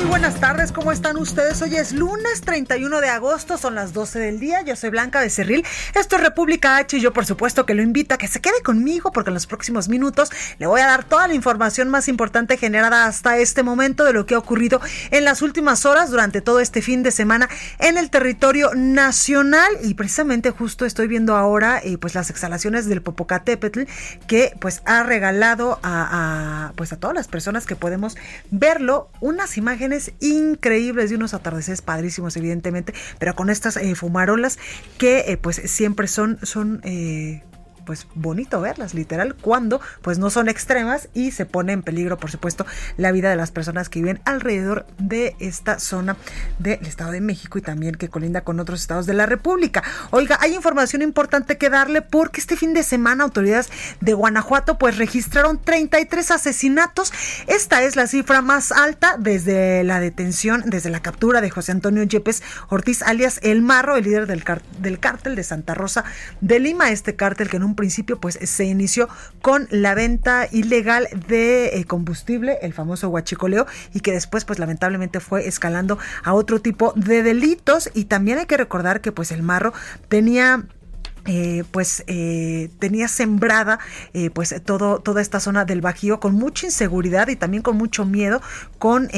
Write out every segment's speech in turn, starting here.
Muy buenas tardes, ¿cómo están ustedes? Hoy es lunes 31 de agosto, son las 12 del día, yo soy Blanca Becerril, esto es República H y yo por supuesto que lo invito a que se quede conmigo porque en los próximos minutos le voy a dar toda la información más importante generada hasta este momento de lo que ha ocurrido en las últimas horas durante todo este fin de semana en el territorio nacional. Y precisamente justo estoy viendo ahora eh, pues las exhalaciones del Popocatépetl que pues ha regalado a, pues a todas las personas que podemos verlo. Unas imágenes increíbles de unos atardeceres padrísimos, evidentemente, pero con estas eh, fumarolas que eh, pues siempre son, son eh, pues bonito verlas, literal, cuando pues no son extremas y se pone en peligro, por supuesto, la vida de las personas que viven alrededor de esta zona del Estado de México y también que colinda con otros estados de la República. Oiga, hay información importante que darle porque este fin de semana autoridades de Guanajuato pues registraron 33 asesinatos. Esta es la cifra más alta desde la detención, desde la captura de José Antonio Yepes Ortiz, alias El Marro, el líder del, del cártel de Santa Rosa de Lima, este cártel que en principio pues se inició con la venta ilegal de eh, combustible, el famoso huachicoleo, y que después pues lamentablemente fue escalando a otro tipo de delitos. Y también hay que recordar que pues el marro tenía eh, pues eh, tenía sembrada eh, pues todo toda esta zona del Bajío con mucha inseguridad y también con mucho miedo con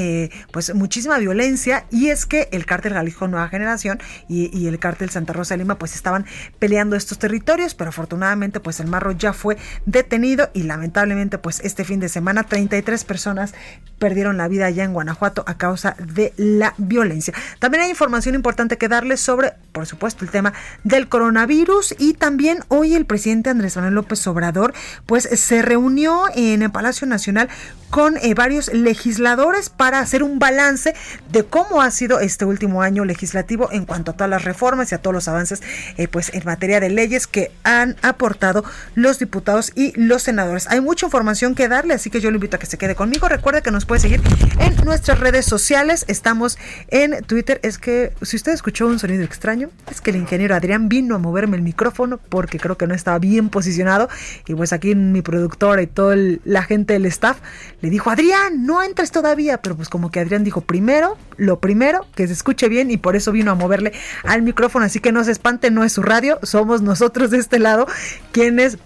pues muchísima violencia. Y es que el cártel Jalisco Nueva Generación y, el cártel Santa Rosa de Lima pues estaban peleando estos territorios pero afortunadamente pues el marro ya fue detenido y lamentablemente pues este fin de semana 33 personas perdieron la vida allá en Guanajuato a causa de la violencia. También hay información importante que darles sobre por supuesto el tema del coronavirus y también hoy el presidente Andrés Manuel López Obrador pues se reunió en el Palacio Nacional con eh, varios legisladores para hacer un balance de cómo ha sido este último año legislativo en cuanto a todas las reformas y a todos los avances eh, pues en materia de leyes que han aportado los diputados y los senadores. Hay mucha información que darle, así que yo le invito a que se quede conmigo. Recuerde que nos puede seguir en nuestras redes sociales. Estamos en Twitter. Es que si usted escuchó un sonido extraño, es que el ingeniero Adrián vino a moverme el micrófono porque creo que no estaba bien posicionado. Y pues aquí mi productora y toda la gente del staff le dijo, Adrián, no entres todavía, pero pues como que Adrián dijo, primero, lo primero, que se escuche bien y por eso vino a moverle al micrófono, así que no se espante, no es su radio, somos nosotros de este lado quienes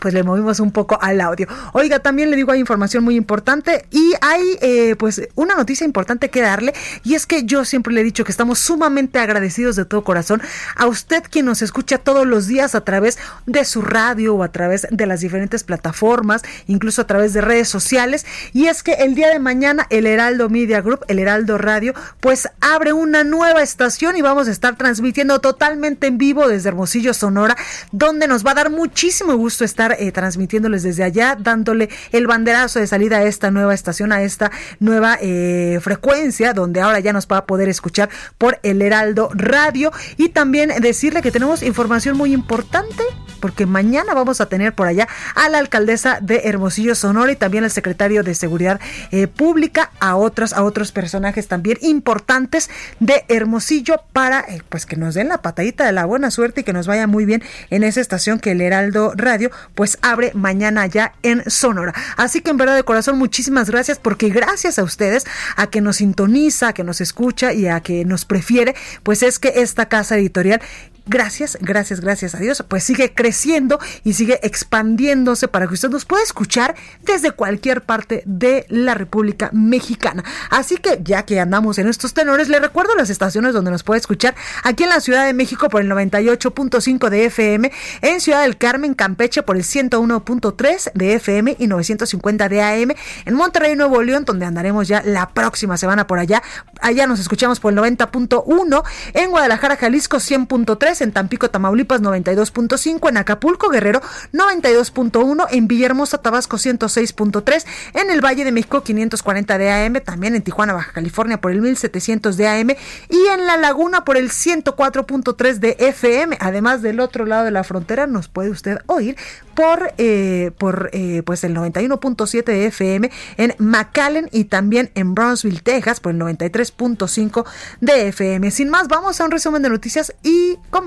pues le movimos un poco al audio. Oiga, también le digo, hay información muy importante y hay eh, pues una noticia importante que darle y es que yo siempre le he dicho que estamos sumamente agradecidos de todo corazón a usted quien nos escucha todos los días a través de su radio o a través de las diferentes plataformas, incluso a través de redes sociales y es que el día de mañana el Heraldo Media Group, el Heraldo Radio, pues abre una nueva estación y vamos a estar transmitiendo totalmente en vivo desde Hermosillo, Sonora, donde nos va a dar muchísimo gusto estar eh, transmitiéndoles desde allá, dándole el banderazo de salida a esta nueva estación, a esta nueva eh, frecuencia, donde ahora ya nos va a poder escuchar por el Heraldo Radio. Y también decirle que tenemos información muy importante porque mañana vamos a tener por allá a la alcaldesa de Hermosillo Sonora y también al secretario de Seguridad eh, Pública, a otros, a otros personajes también importantes de Hermosillo para pues que nos den la patadita de la buena suerte y que nos vaya muy bien en esa estación que el Heraldo Radio pues abre mañana ya en Sonora. Así que en verdad de corazón muchísimas gracias porque gracias a ustedes, a que nos sintoniza, a que nos escucha y a que nos prefiere, pues es que esta casa editorial gracias, gracias, gracias a Dios, pues sigue creciendo y sigue expandiéndose para que usted nos pueda escuchar desde cualquier parte de la República Mexicana. Así que ya que andamos en estos tenores, le recuerdo las estaciones donde nos puede escuchar aquí en la Ciudad de México por el 98.5 de FM, en Ciudad del Carmen, Campeche por el 101.3 de FM y 950 de AM, en Monterrey, Nuevo León, donde andaremos ya la próxima semana por allá. Allá nos escuchamos por el 90.1, en Guadalajara, Jalisco 100.3, en Tampico, Tamaulipas 92.5, en Acapulco, Guerrero 92.1, en Villahermosa, Tabasco 106.3, en el Valle de México 540 de AM, también en Tijuana, Baja California por el 1700 de AM y en La Laguna por el 104.3 de FM. Además del otro lado de la frontera nos puede usted oír por, eh, por eh, pues el 91.7 de FM en McAllen y también en Brownsville, Texas por el 93.5 de FM. Sin más, vamos a un resumen de noticias y comenzamos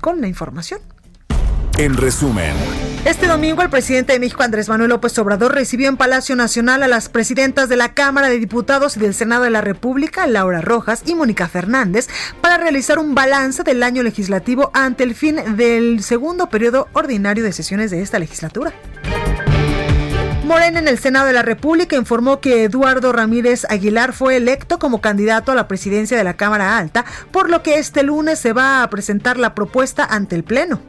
con la información. En resumen. Este domingo el presidente de México, Andrés Manuel López Obrador, recibió en Palacio Nacional a las presidentas de la Cámara de Diputados y del Senado de la República, Laura Rojas y Mónica Fernández, para realizar un balance del año legislativo ante el fin del segundo periodo ordinario de sesiones de esta legislatura. Morena en el Senado de la República informó que Eduardo Ramírez Aguilar fue electo como candidato a la presidencia de la Cámara Alta, por lo que este lunes se va a presentar la propuesta ante el Pleno.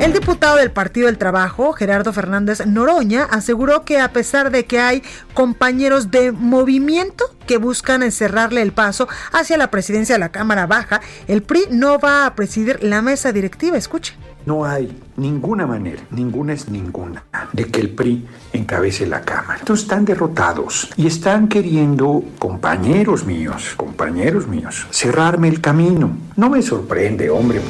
El diputado del Partido del Trabajo, Gerardo Fernández Noroña, aseguró que a pesar de que hay compañeros de movimiento que buscan encerrarle el paso hacia la presidencia de la Cámara Baja, el PRI no va a presidir la mesa directiva. Escuche. No hay ninguna manera, ninguna es ninguna, de que el PRI encabece la Cámara. Entonces están derrotados y están queriendo, compañeros míos, compañeros míos, cerrarme el camino. No me sorprende, hombre.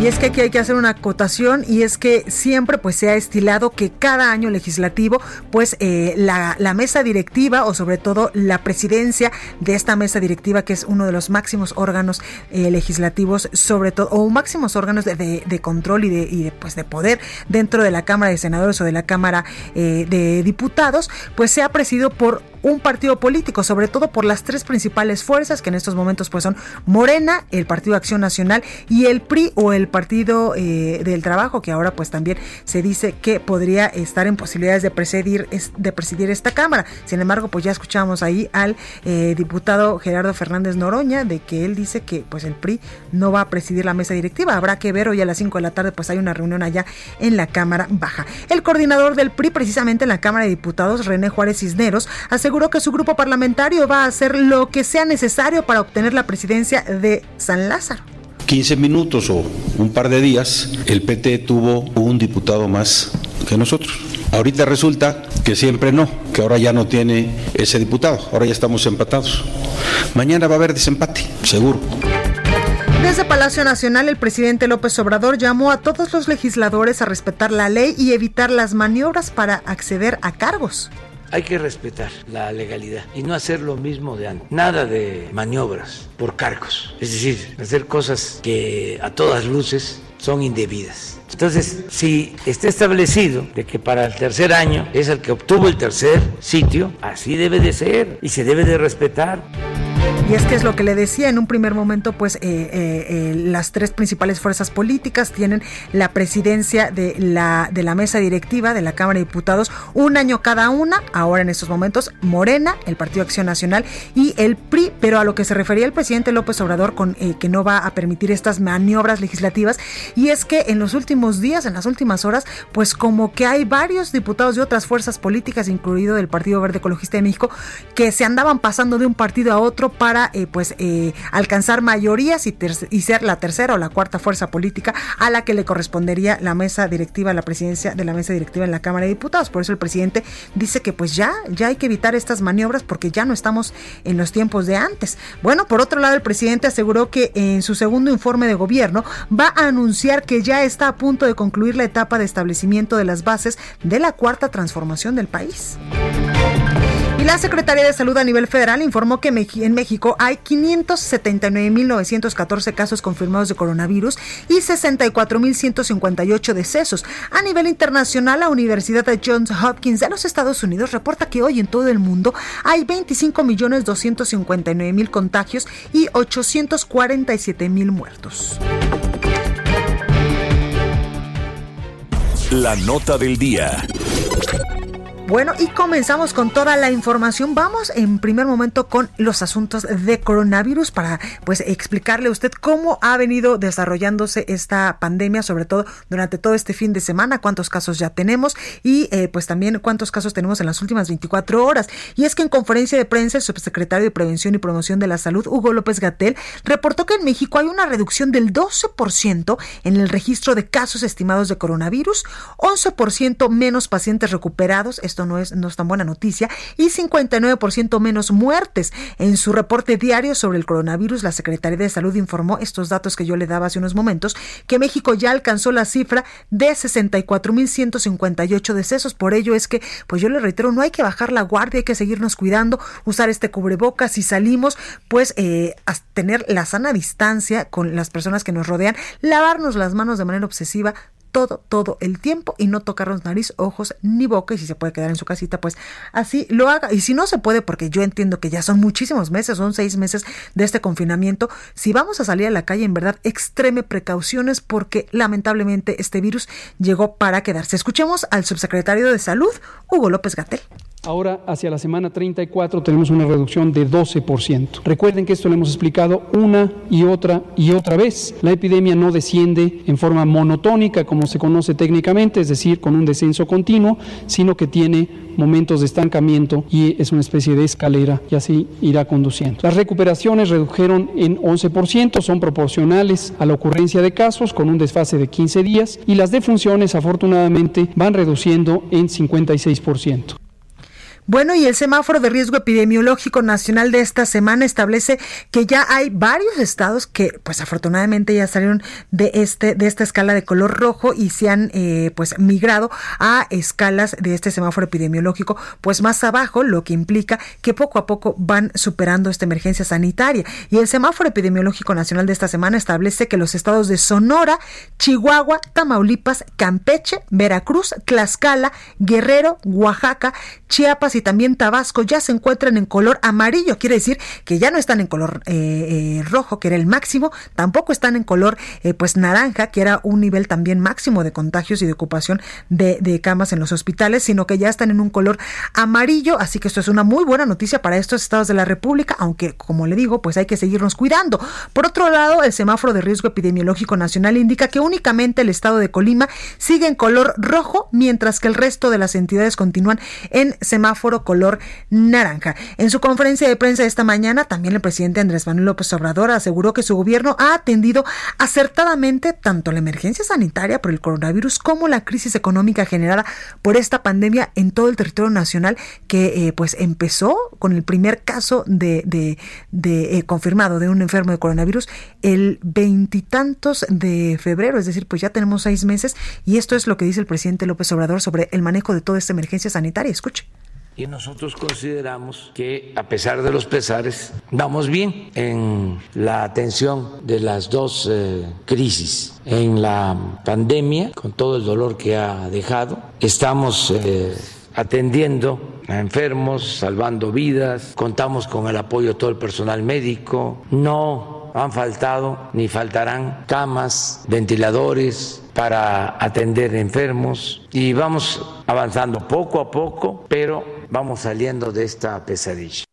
Y es que aquí hay que hacer una acotación y es que siempre pues se ha estilado que cada año legislativo pues eh, la, mesa directiva o sobre todo la presidencia de esta mesa directiva que es uno de los máximos órganos eh, legislativos sobre todo o máximos órganos de, de, control y de, y pues de poder dentro de la Cámara de Senadores o de la Cámara eh, de Diputados pues se ha presidido por un partido político, sobre todo por las tres principales fuerzas que en estos momentos pues son Morena, el Partido Acción Nacional y el PRI o el Partido eh, del Trabajo, que ahora pues también se dice que podría estar en posibilidades de presidir, de presidir esta Cámara. Sin embargo, pues ya escuchamos ahí al eh, diputado Gerardo Fernández Noroña de que él dice que pues el PRI no va a presidir la mesa directiva. Habrá que ver hoy a las 5 de la tarde pues hay una reunión allá en la Cámara Baja. El coordinador del PRI precisamente en la Cámara de Diputados, René Juárez Cisneros, hace aseguró que su grupo parlamentario va a hacer lo que sea necesario para obtener la presidencia de San Lázaro. 15 minutos o un par de días, el PT tuvo un diputado más que nosotros. Ahorita resulta que siempre no, que ahora ya no tiene ese diputado, ahora ya estamos empatados. Mañana va a haber desempate, seguro. Desde Palacio Nacional, el presidente López Obrador llamó a todos los legisladores a respetar la ley y evitar las maniobras para acceder a cargos. Hay que respetar la legalidad y no hacer lo mismo de antes. Nada de maniobras por cargos. Es decir, hacer cosas que a todas luces son indebidas. Entonces, si está establecido de que para el tercer año es el que obtuvo el tercer sitio, así debe de ser y se debe de respetar. Y es que es lo que le decía en un primer momento, pues eh, eh, eh, las tres principales fuerzas políticas tienen la presidencia de la, de la mesa directiva de la Cámara de Diputados, un año cada una, ahora en estos momentos Morena, el Partido Acción Nacional y el PRI, pero a lo que se refería el presidente López Obrador con que no va a permitir estas maniobras legislativas, y es que en los últimos días, en las últimas horas, pues como que hay varios diputados de otras fuerzas políticas, incluido el Partido Verde Ecologista de México, que se andaban pasando de un partido a otro para eh, pues eh, alcanzar mayorías y, y, ser la tercera o la cuarta fuerza política a la que le correspondería la mesa directiva, la presidencia de la mesa directiva en la Cámara de Diputados. Por eso el presidente dice que pues ya, ya hay que evitar estas maniobras porque ya no estamos en los tiempos de antes. Bueno, por otro lado, el presidente aseguró que en su segundo informe de gobierno va a anunciar que ya está a punto de concluir la etapa de establecimiento de las bases de la cuarta transformación del país. La Secretaría de Salud a nivel federal informó que en México hay 579.914 casos confirmados de coronavirus y 64.158 decesos. A nivel internacional, la Universidad de Johns Hopkins de los Estados Unidos reporta que hoy en todo el mundo hay 25.259.000 contagios y 847.000 muertos. La nota del día. Bueno, y comenzamos con toda la información. Vamos en primer momento con los asuntos de coronavirus para pues explicarle a usted cómo ha venido desarrollándose esta pandemia, sobre todo durante todo este fin de semana, cuántos casos ya tenemos y eh, pues también cuántos casos tenemos en las últimas 24 horas. Y es que en conferencia de prensa el subsecretario de Prevención y Promoción de la Salud, Hugo López Gatel, reportó que en México hay una reducción del 12% en el registro de casos estimados de coronavirus, 11% menos pacientes recuperados, no es, no es tan buena noticia, y 59% menos muertes. En su reporte diario sobre el coronavirus, la Secretaría de Salud informó estos datos que yo le daba hace unos momentos, que México ya alcanzó la cifra de 64.158 decesos. Por ello es que, pues yo le reitero, no hay que bajar la guardia, hay que seguirnos cuidando, usar este cubrebocas si salimos, pues eh, tener la sana distancia con las personas que nos rodean, lavarnos las manos de manera obsesiva todo, todo el tiempo y no tocarnos nariz, ojos ni boca y si se puede quedar en su casita, pues así lo haga. Y si no se puede, porque yo entiendo que ya son muchísimos meses, son seis meses de este confinamiento, si vamos a salir a la calle, en verdad, extreme precauciones porque lamentablemente este virus llegó para quedarse. Escuchemos al subsecretario de Salud, Hugo López Gatel. Ahora, hacia la semana 34, tenemos una reducción de 12%. Recuerden que esto lo hemos explicado una y otra y otra vez. La epidemia no desciende en forma monotónica, como se conoce técnicamente, es decir, con un descenso continuo, sino que tiene momentos de estancamiento y es una especie de escalera y así irá conduciendo. Las recuperaciones redujeron en 11%, son proporcionales a la ocurrencia de casos con un desfase de 15 días y las defunciones afortunadamente van reduciendo en 56%. Bueno, y el semáforo de riesgo epidemiológico nacional de esta semana establece que ya hay varios estados que, pues afortunadamente ya salieron de este de esta escala de color rojo y se han eh, pues migrado a escalas de este semáforo epidemiológico, pues más abajo, lo que implica que poco a poco van superando esta emergencia sanitaria. Y el semáforo epidemiológico nacional de esta semana establece que los estados de Sonora, Chihuahua, Tamaulipas, Campeche, Veracruz, Tlaxcala, Guerrero, Oaxaca, Chiapas y también Tabasco ya se encuentran en color amarillo. Quiere decir que ya no están en color eh, eh, rojo, que era el máximo, tampoco están en color eh, pues naranja, que era un nivel también máximo de contagios y de ocupación de, de camas en los hospitales, sino que ya están en un color amarillo. Así que esto es una muy buena noticia para estos estados de la República, aunque como le digo, pues hay que seguirnos cuidando. Por otro lado, el semáforo de riesgo epidemiológico nacional indica que únicamente el estado de Colima sigue en color rojo, mientras que el resto de las entidades continúan en semáforo color naranja. En su conferencia de prensa esta mañana, también el presidente Andrés Manuel López Obrador aseguró que su gobierno ha atendido acertadamente tanto la emergencia sanitaria por el coronavirus como la crisis económica generada por esta pandemia en todo el territorio nacional que eh, pues empezó con el primer caso de, eh, confirmado de un enfermo de coronavirus el veintitantos de febrero, es decir, pues ya tenemos seis meses y esto es lo que dice el presidente López Obrador sobre el manejo de toda esta emergencia sanitaria. Escuche. Y nosotros consideramos que a pesar de los pesares, vamos bien en la atención de las dos eh, crisis. En la pandemia, con todo el dolor que ha dejado, estamos eh, atendiendo a enfermos, salvando vidas, contamos con el apoyo de todo el personal médico, no han faltado ni faltarán camas, ventiladores, para atender enfermos y vamos avanzando poco a poco, pero vamos saliendo de esta pesadilla.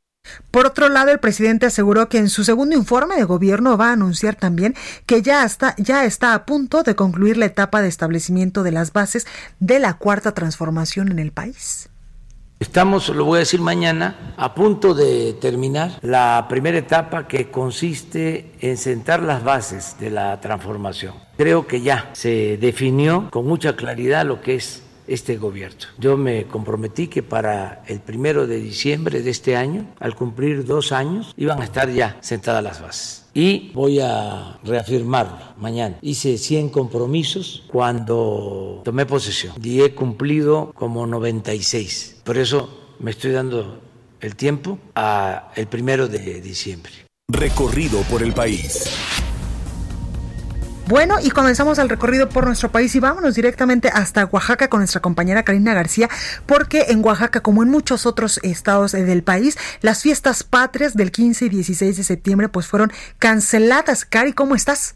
Por otro lado, el presidente aseguró que en su segundo informe de gobierno va a anunciar también que ya está, ya está a punto de concluir la etapa de establecimiento de las bases de la cuarta transformación en el país. Estamos, lo voy a decir mañana, a punto de terminar la primera etapa que consiste en sentar las bases de la transformación. Creo que ya se definió con mucha claridad lo que es este gobierno. Yo me comprometí que para el primero de diciembre de este año, al cumplir dos años, iban a estar ya sentadas las bases y voy a reafirmarlo mañana. Hice 100 compromisos cuando tomé posesión y he cumplido como 96. Por eso me estoy dando el tiempo a el primero de diciembre. Recorrido por el país. Bueno, y comenzamos el recorrido por nuestro país y vámonos directamente hasta Oaxaca con nuestra compañera Karina García, porque en Oaxaca, como en muchos otros estados eh, del país, las fiestas patrias del 15 y 16 de septiembre pues fueron canceladas. Cari, ¿cómo estás?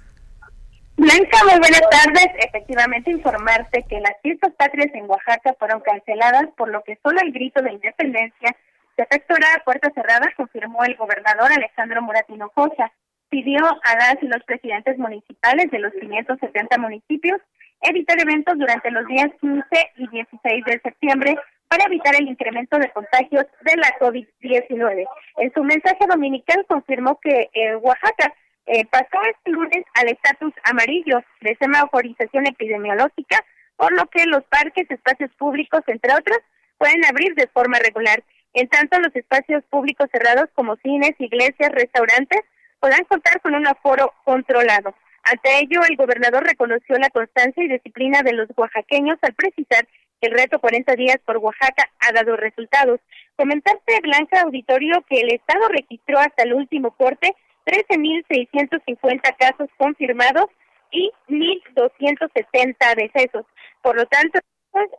Blanca, muy buenas tardes. Efectivamente, informarte que las fiestas patrias en Oaxaca fueron canceladas, por lo que solo el grito de independencia se efectuará a puerta cerrada, confirmó el gobernador Alejandro Muratino Cosa pidió a las y los presidentes municipales de los 570 municipios evitar eventos durante los días 15 y 16 de septiembre para evitar el incremento de contagios de la COVID-19. En su mensaje dominical confirmó que Oaxaca eh, pasó este lunes al estatus amarillo de semaforización epidemiológica, por lo que los parques, espacios públicos, entre otros, pueden abrir de forma regular. En tanto, los espacios públicos cerrados como cines, iglesias, restaurantes, podrán contar con un aforo controlado. Ante ello, el gobernador reconoció la constancia y disciplina de los oaxaqueños al precisar que el reto 40 días por Oaxaca ha dado resultados. Comentarte, Blanca Auditorio, que el Estado registró hasta el último corte 13.650 casos confirmados y 1.270 decesos. Por lo tanto, el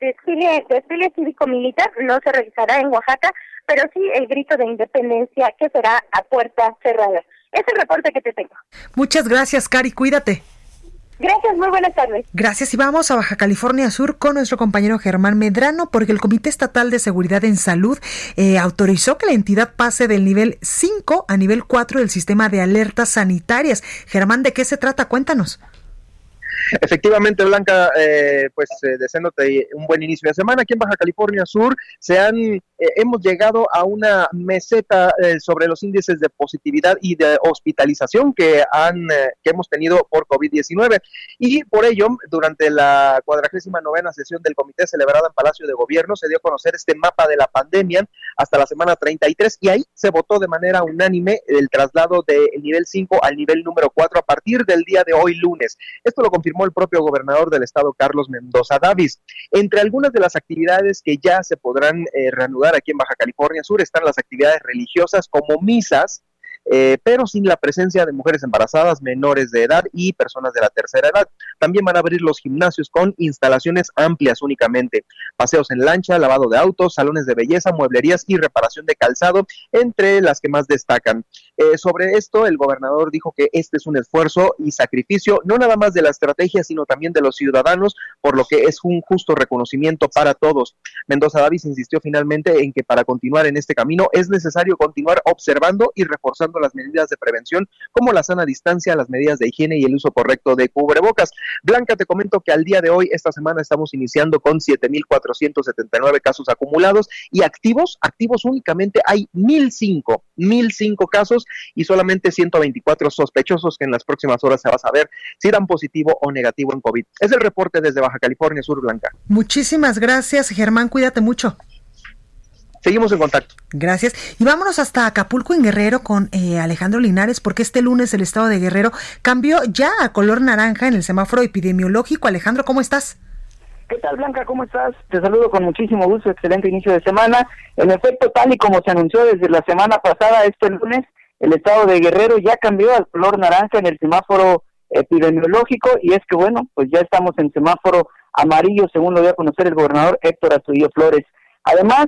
desfile, desfile cívico-militar no se realizará en Oaxaca, pero sí el grito de independencia que será a puerta cerrada. Es el reporte que te tengo. Muchas gracias, Cari, cuídate. Gracias, muy buenas tardes. Gracias y vamos a Baja California Sur con nuestro compañero Germán Medrano porque el Comité Estatal de Seguridad en Salud eh, autorizó que la entidad pase del nivel 5 a nivel 4 del sistema de alertas sanitarias. Germán, ¿de qué se trata? Cuéntanos. Efectivamente, Blanca, eh, pues eh, deseándote un buen inicio de semana. Aquí en Baja California Sur se han, eh, hemos llegado a una meseta eh, sobre los índices de positividad y de hospitalización que, han, que hemos tenido por COVID-19. Y por ello, durante la cuadragésima novena sesión del comité celebrada en Palacio de Gobierno, se dio a conocer este mapa de la pandemia hasta la semana 33 y ahí se votó de manera unánime el traslado del nivel 5 al nivel número 4 a partir del día de hoy lunes. Esto lo confirmó el propio gobernador del estado, Carlos Mendoza Davis. Entre algunas de las actividades que ya se podrán eh, reanudar aquí en Baja California Sur están las actividades religiosas como misas, eh, pero sin la presencia de mujeres embarazadas, menores de edad y personas de la tercera edad. También van a abrir los gimnasios con instalaciones amplias únicamente, paseos en lancha, lavado de autos, salones de belleza, mueblerías y reparación de calzado, entre las que más destacan. Eh, sobre esto, el gobernador dijo que este es un esfuerzo y sacrificio, no nada más de la estrategia, sino también de los ciudadanos, por lo que es un justo reconocimiento para todos. Mendoza Davis insistió finalmente en que para continuar en este camino es necesario continuar observando y reforzando las medidas de prevención, como la sana distancia, las medidas de higiene y el uso correcto de cubrebocas. Blanca, te comento que al día de hoy, esta semana, estamos iniciando con 7.479 casos acumulados y activos, activos únicamente hay 1.005, 1.005 casos y solamente 124 sospechosos que en las próximas horas se va a saber si dan positivo o negativo en COVID. Es el reporte desde Baja California Sur Blanca. Muchísimas gracias, Germán. Cuídate mucho. Seguimos en contacto. Gracias. Y vámonos hasta Acapulco en Guerrero con eh, Alejandro Linares, porque este lunes el estado de Guerrero cambió ya a color naranja en el semáforo epidemiológico. Alejandro, ¿cómo estás? ¿Qué tal, Blanca? ¿Cómo estás? Te saludo con muchísimo gusto. Excelente inicio de semana. En efecto, tal y como se anunció desde la semana pasada, este lunes, el estado de Guerrero ya cambió al color naranja en el semáforo epidemiológico y es que, bueno, pues ya estamos en semáforo amarillo, según lo dio a conocer el gobernador Héctor Astudillo Flores. Además,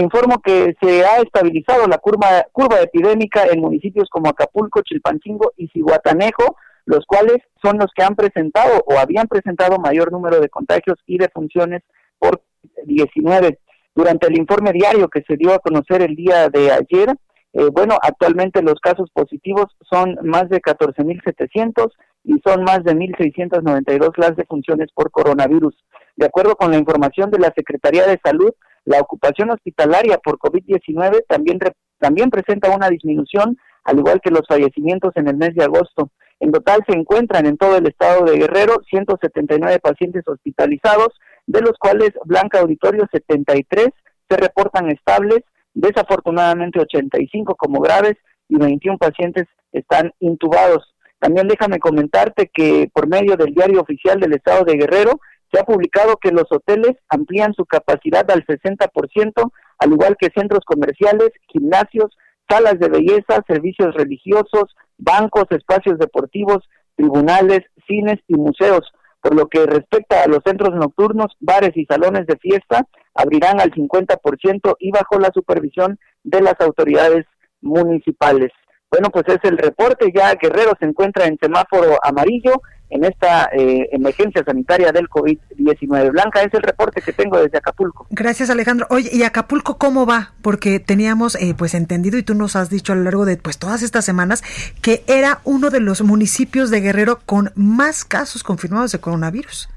informo que se ha estabilizado la curva, curva epidémica en municipios como Acapulco, Chilpancingo y Cihuatanejo, los cuales son los que han presentado o habían presentado mayor número de contagios y defunciones por 19. Durante el informe diario que se dio a conocer el día de ayer, eh, bueno, actualmente los casos positivos son más de 14.700 y son más de 1.692 las defunciones por coronavirus. De acuerdo con la información de la Secretaría de Salud, la ocupación hospitalaria por COVID-19 también, también presenta una disminución, al igual que los fallecimientos en el mes de agosto. En total se encuentran en todo el estado de Guerrero 179 pacientes hospitalizados, de los cuales Blanca Auditorio 73 se reportan estables, desafortunadamente 85 como graves y 21 pacientes están intubados. También déjame comentarte que por medio del diario oficial del estado de Guerrero se ha publicado que los hoteles amplían su capacidad al 60% al igual que centros comerciales, gimnasios, salas de belleza, servicios religiosos, bancos, espacios deportivos, tribunales, cines y museos. Por lo que respecta a los centros nocturnos, bares y salones de fiesta, abrirán al 50% y bajo la supervisión de las autoridades municipales. Bueno, pues es el reporte, ya Guerrero se encuentra en semáforo amarillo en esta eh, emergencia sanitaria del COVID-19. Blanca, es el reporte que tengo desde Acapulco. Gracias, Alejandro. Oye, ¿y Acapulco cómo va? Porque teníamos eh, pues entendido y tú nos has dicho a lo largo de pues todas estas semanas que era uno de los municipios de Guerrero con más casos confirmados de coronavirus.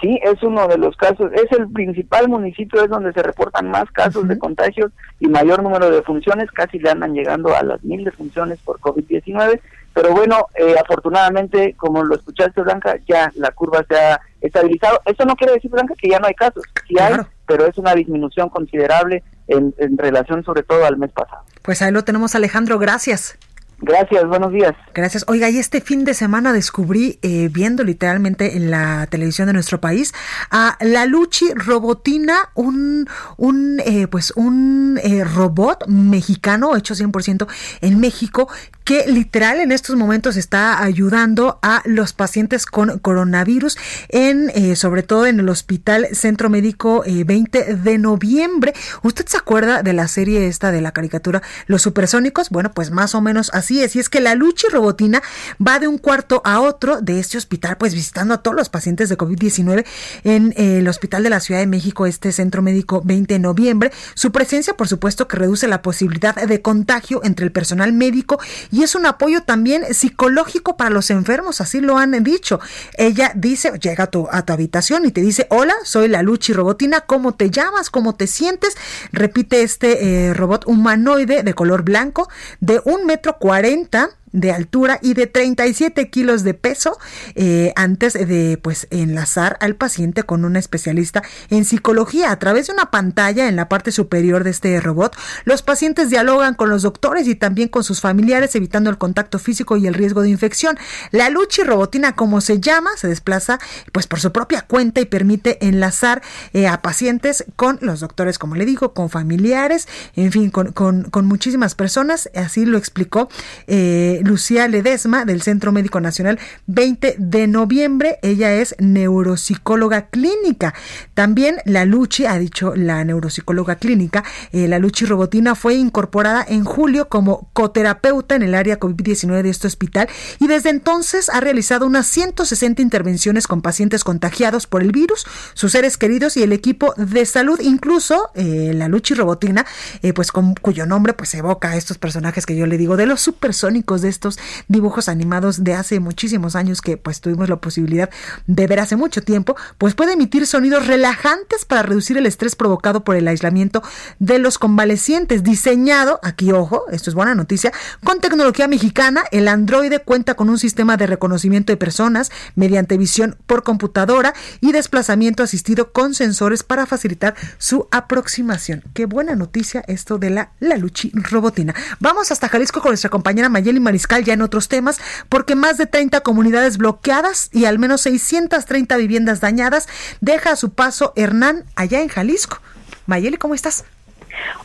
Sí, es uno de los casos, es el principal municipio, es donde se reportan más casos de contagios y mayor número de funciones, casi le andan llegando a las mil funciones por COVID-19, pero bueno, eh, afortunadamente, como lo escuchaste Blanca, ya la curva se ha estabilizado. Eso no quiere decir, Blanca, que ya no hay casos, sí hay, pero es una disminución considerable en, en relación sobre todo al mes pasado. Pues ahí lo tenemos, Alejandro, gracias. Gracias, buenos días. Gracias. Oiga, y este fin de semana descubrí, eh, viendo literalmente en la televisión de nuestro país, a la Luchi Robotina, un, un eh, pues un eh, robot mexicano hecho 100% en México que literal en estos momentos está ayudando a los pacientes con coronavirus en eh, sobre todo en el Hospital Centro Médico 20 eh, de noviembre. ¿Usted se acuerda de la serie esta de la caricatura Los Supersónicos? Bueno, pues más o menos así es. Y es que la lucha robotina va de un cuarto a otro de este hospital, pues visitando a todos los pacientes de COVID-19 en eh, el Hospital de la Ciudad de México, este Centro Médico 20 de noviembre. Su presencia, por supuesto, que reduce la posibilidad de contagio entre el personal médico y es un apoyo también psicológico para los enfermos, así lo han dicho. Ella dice, llega a tu, a tu habitación y te dice, hola, soy la Luchi Robotina, ¿cómo te llamas? ¿Cómo te sientes? Repite este eh, robot humanoide de color blanco de un metro cuarenta 40 de altura y de 37 kilos de peso eh, antes de pues enlazar al paciente con un especialista en psicología. A través de una pantalla en la parte superior de este robot los pacientes dialogan con los doctores y también con sus familiares evitando el contacto físico y el riesgo de infección. La luchi robotina como se llama se desplaza pues por su propia cuenta y permite enlazar eh, a pacientes con los doctores como le digo con familiares en fin con, con, con muchísimas personas. Así lo explicó eh, Lucía Ledesma del Centro Médico Nacional 20 de noviembre. Ella es neuropsicóloga clínica. También la Luchi, ha dicho la neuropsicóloga clínica, eh, la Luchi Robotina fue incorporada en julio como coterapeuta en el área COVID-19 de este hospital y desde entonces ha realizado unas 160 intervenciones con pacientes contagiados por el virus, sus seres queridos y el equipo de salud, incluso eh, la Luchi Robotina, eh, pues con, cuyo nombre pues evoca a estos personajes que yo le digo de los supersónicos de estos dibujos animados de hace muchísimos años que pues tuvimos la posibilidad de ver hace mucho tiempo, pues puede emitir sonidos relajantes para reducir el estrés provocado por el aislamiento de los convalecientes. Diseñado, aquí ojo, esto es buena noticia, con tecnología mexicana, el androide cuenta con un sistema de reconocimiento de personas mediante visión por computadora y desplazamiento asistido con sensores para facilitar su aproximación. Qué buena noticia esto de la, la Luchi Robotina. Vamos hasta Jalisco con nuestra compañera Mayeli Ya en otros temas, porque más de 30 comunidades bloqueadas y al menos 630 viviendas dañadas deja a su paso Hernán allá en Jalisco. Mayeli, ¿cómo estás?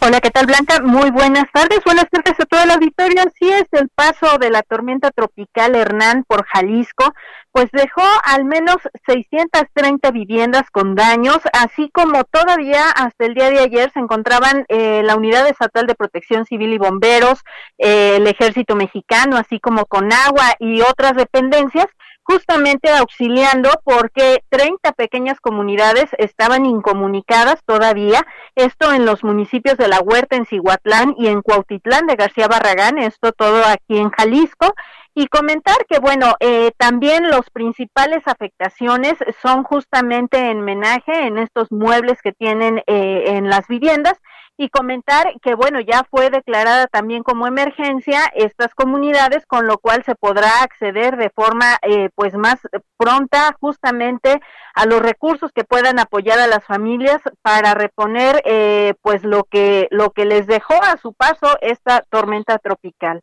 Hola, ¿qué tal Blanca? Muy buenas tardes. Buenas tardes a todo el auditorio. Así es, el paso de la tormenta tropical Hernán por Jalisco, pues dejó al menos 630 viviendas con daños, así como todavía hasta el día de ayer se encontraban eh, la Unidad Estatal de Protección Civil y Bomberos, eh, el Ejército Mexicano, así como con agua y otras dependencias justamente auxiliando porque 30 pequeñas comunidades estaban incomunicadas todavía, esto en los municipios de La Huerta, en Cihuatlán y en Cuautitlán de García Barragán, esto todo aquí en Jalisco, y comentar que, bueno, eh, también los principales afectaciones son justamente en menaje en estos muebles que tienen eh, en las viviendas y comentar que bueno ya fue declarada también como emergencia estas comunidades con lo cual se podrá acceder de forma eh, pues más pronta justamente a los recursos que puedan apoyar a las familias para reponer eh, pues lo que lo que les dejó a su paso esta tormenta tropical.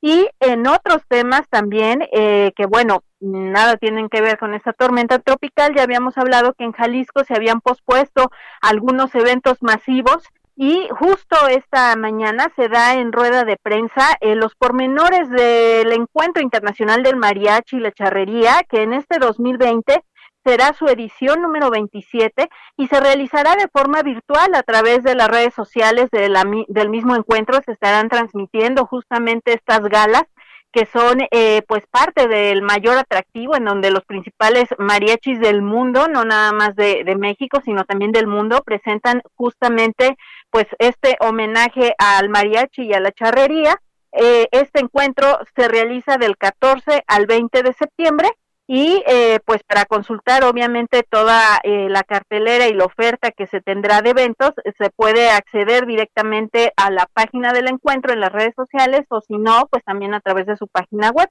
Y en otros temas también eh, que bueno nada tienen que ver con esta tormenta tropical ya habíamos hablado que en Jalisco se habían pospuesto algunos eventos masivos Y justo esta mañana se da en rueda de prensa eh, los pormenores del Encuentro Internacional del Mariachi y la Charrería, que en este 2020 será su edición número 27 y se realizará de forma virtual a través de las redes sociales del mismo encuentro. Se estarán transmitiendo justamente estas galas que son eh, pues parte del mayor atractivo en donde los principales mariachis del mundo, no nada más de, México, sino también del mundo, presentan justamente pues este homenaje al mariachi y a la charrería. Eh, este encuentro se realiza del 14 al 20 de septiembre y eh, pues para consultar obviamente toda eh, la cartelera y la oferta que se tendrá de eventos se puede acceder directamente a la página del encuentro en las redes sociales o si no pues también a través de su página web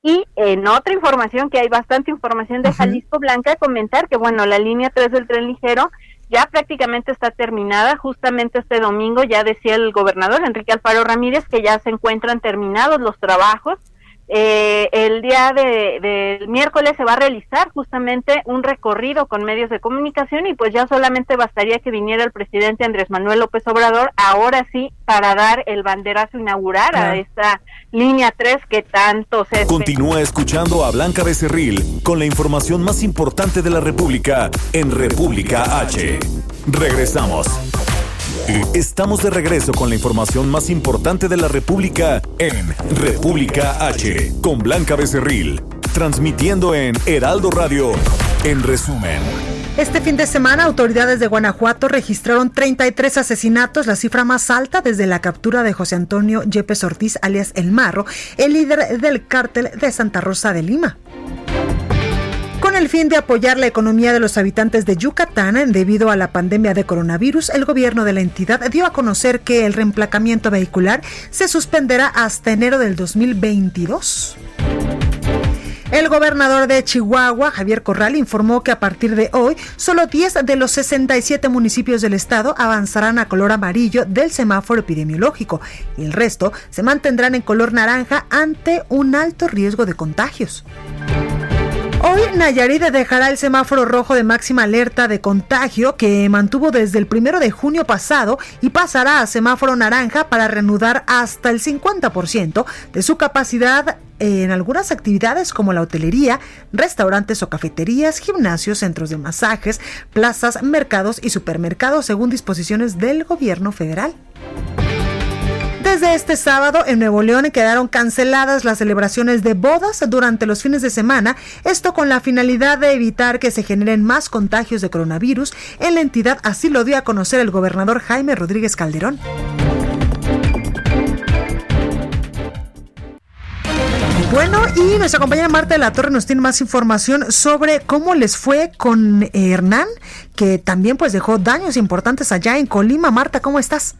y en otra información que hay bastante información de Jalisco Blanca comentar que bueno la línea 3 del tren ligero ya prácticamente está terminada. Justamente este domingo ya decía el gobernador Enrique Alfaro Ramírez que ya se encuentran terminados los trabajos eh, el día del de, miércoles se va a realizar justamente un recorrido con medios de comunicación y pues ya solamente bastaría que viniera el presidente Andrés Manuel López Obrador, ahora sí, para dar el banderazo inaugurar a esta línea 3 que tanto se... Continúa escuchando a Blanca Becerril con la información más importante de la República en República H. Regresamos. Estamos de regreso con la información más importante de la República en República H, con Blanca Becerril, transmitiendo en Heraldo Radio, en resumen. Este fin de semana, autoridades de Guanajuato registraron 33 asesinatos, la cifra más alta desde la captura de José Antonio Yepes Ortiz, alias El Marro, el líder del cártel de Santa Rosa de Lima. El fin de apoyar la economía de los habitantes de Yucatán debido a la pandemia de coronavirus, el gobierno de la entidad dio a conocer que el reemplacamiento vehicular se suspenderá hasta enero del 2022. El gobernador de Chihuahua, Javier Corral, informó que a partir de hoy, solo 10 de los 67 municipios del estado avanzarán a color amarillo del semáforo epidemiológico y el resto se mantendrán en color naranja ante un alto riesgo de contagios. Hoy Nayarit dejará el semáforo rojo de máxima alerta de contagio que mantuvo desde el primero de junio pasado y pasará a semáforo naranja para reanudar hasta el 50% de su capacidad en algunas actividades como la hotelería, restaurantes o cafeterías, gimnasios, centros de masajes, plazas, mercados y supermercados según disposiciones del gobierno federal. Desde este sábado en Nuevo León quedaron canceladas las celebraciones de bodas durante los fines de semana, esto con la finalidad de evitar que se generen más contagios de coronavirus en la entidad, así lo dio a conocer el gobernador Jaime Rodríguez Calderón. Bueno, y nuestra compañera Marta de la Torre nos tiene más información sobre cómo les fue con Hernán, que también pues dejó daños importantes allá en Colima. Marta, ¿cómo estás?